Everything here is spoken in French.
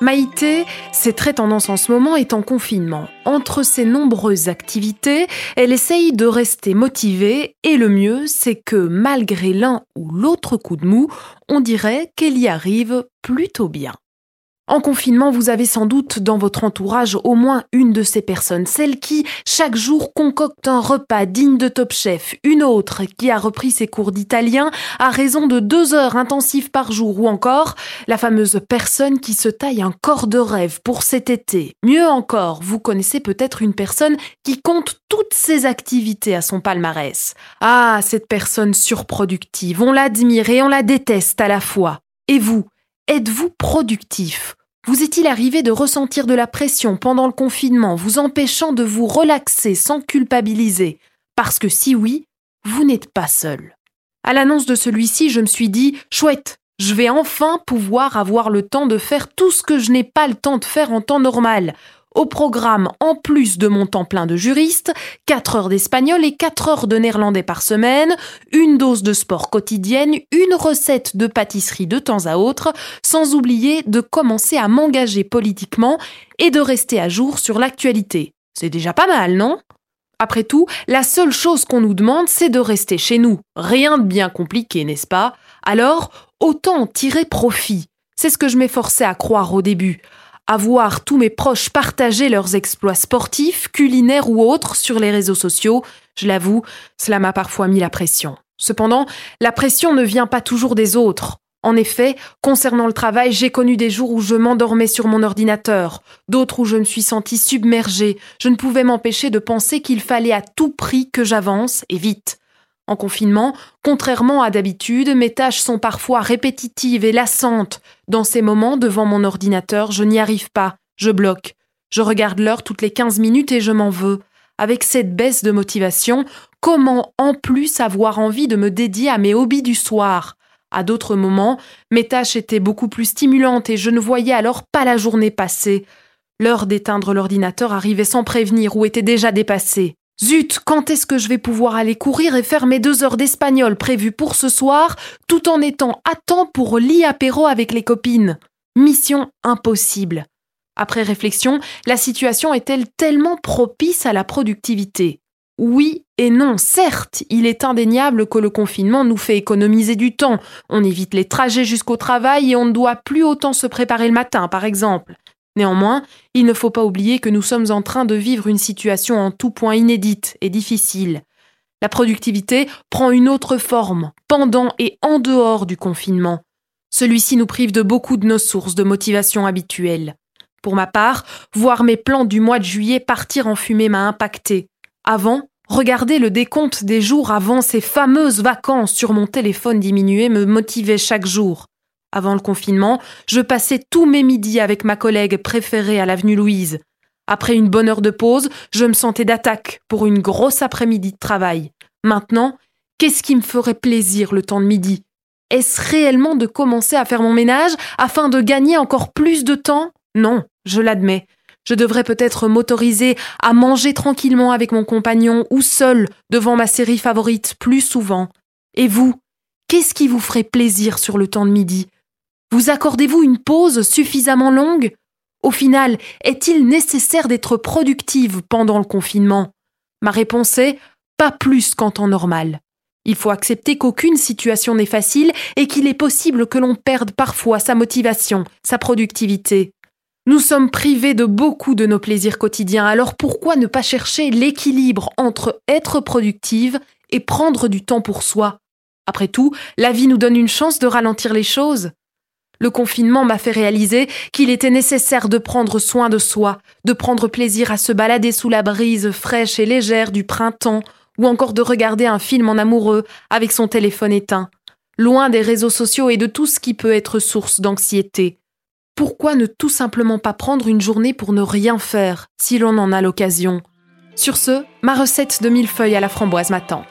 Maïté, c'est très tendance en ce moment, est en confinement. Entre ses nombreuses activités, elle essaye de rester motivée et le mieux, c'est que malgré l'un ou l'autre coup de mou, on dirait qu'elle y arrive plutôt bien. En confinement, vous avez sans doute dans votre entourage au moins une de ces personnes, celle qui, chaque jour, concocte un repas digne de Top Chef, une autre qui a repris ses cours d'italien à raison de deux heures intensives par jour, ou encore la fameuse personne qui se taille un corps de rêve pour cet été. Mieux encore, vous connaissez peut-être une personne qui compte toutes ses activités à son palmarès. Ah, cette personne surproductive, on l'admire et on la déteste à la fois. Et vous, Êtes-vous productif? Vous est-il arrivé de ressentir de la pression pendant le confinement, vous empêchant de vous relaxer sans culpabiliser? Parce que si oui, vous n'êtes pas seul. À l'annonce de celui-ci, je me suis dit chouette, je vais enfin pouvoir avoir le temps de faire tout ce que je n'ai pas le temps de faire en temps normal. Au programme, en plus de mon temps plein de juriste, 4 heures d'espagnol et 4 heures de néerlandais par semaine, une dose de sport quotidienne, une recette de pâtisserie de temps à autre, sans oublier de commencer à m'engager politiquement et de rester à jour sur l'actualité. C'est déjà pas mal, non? Après tout, la seule chose qu'on nous demande, c'est de rester chez nous. Rien de bien compliqué, n'est-ce pas? Alors, autant tirer profit. C'est ce que je m'efforçais à croire au début à voir tous mes proches partager leurs exploits sportifs, culinaires ou autres sur les réseaux sociaux, je l'avoue, cela m'a parfois mis la pression. Cependant, la pression ne vient pas toujours des autres. En effet, concernant le travail, j'ai connu des jours où je m'endormais sur mon ordinateur, d'autres où je me suis sentie submergée. Je ne pouvais m'empêcher de penser qu'il fallait à tout prix que j'avance, et vite. En confinement, contrairement à d'habitude, mes tâches sont parfois répétitives et lassantes. Dans ces moments, devant mon ordinateur, je n'y arrive pas, je bloque. Je regarde l'heure toutes les 15 minutes et je m'en veux. Avec cette baisse de motivation, comment en plus avoir envie de me dédier à mes hobbies du soir? À d'autres moments, mes tâches étaient beaucoup plus stimulantes et je ne voyais alors pas la journée passer. L'heure d'éteindre l'ordinateur arrivait sans prévenir ou était déjà dépassée. Zut, quand est-ce que je vais pouvoir aller courir et faire mes deux heures d'espagnol prévues pour ce soir, tout en étant à temps pour l'IAPéro avec les copines? Mission impossible. Après réflexion, la situation est-elle tellement propice à la productivité? Oui et non, certes, il est indéniable que le confinement nous fait économiser du temps. On évite les trajets jusqu'au travail et on ne doit plus autant se préparer le matin, par exemple. Néanmoins, il ne faut pas oublier que nous sommes en train de vivre une situation en tout point inédite et difficile. La productivité prend une autre forme, pendant et en dehors du confinement. Celui-ci nous prive de beaucoup de nos sources de motivation habituelles. Pour ma part, voir mes plans du mois de juillet partir en fumée m'a impacté. Avant, regarder le décompte des jours avant ces fameuses vacances sur mon téléphone diminué me motivait chaque jour. Avant le confinement, je passais tous mes midis avec ma collègue préférée à l'avenue Louise. Après une bonne heure de pause, je me sentais d'attaque pour une grosse après-midi de travail. Maintenant, qu'est-ce qui me ferait plaisir le temps de midi? Est-ce réellement de commencer à faire mon ménage afin de gagner encore plus de temps? Non, je l'admets. Je devrais peut-être m'autoriser à manger tranquillement avec mon compagnon ou seul devant ma série favorite plus souvent. Et vous, qu'est-ce qui vous ferait plaisir sur le temps de midi? Vous accordez-vous une pause suffisamment longue? Au final, est-il nécessaire d'être productive pendant le confinement? Ma réponse est pas plus qu'en temps normal. Il faut accepter qu'aucune situation n'est facile et qu'il est possible que l'on perde parfois sa motivation, sa productivité. Nous sommes privés de beaucoup de nos plaisirs quotidiens, alors pourquoi ne pas chercher l'équilibre entre être productive et prendre du temps pour soi? Après tout, la vie nous donne une chance de ralentir les choses. Le confinement m'a fait réaliser qu'il était nécessaire de prendre soin de soi, de prendre plaisir à se balader sous la brise fraîche et légère du printemps, ou encore de regarder un film en amoureux avec son téléphone éteint, loin des réseaux sociaux et de tout ce qui peut être source d'anxiété. Pourquoi ne tout simplement pas prendre une journée pour ne rien faire, si l'on en a l'occasion? Sur ce, ma recette de millefeuille à la framboise m'attend.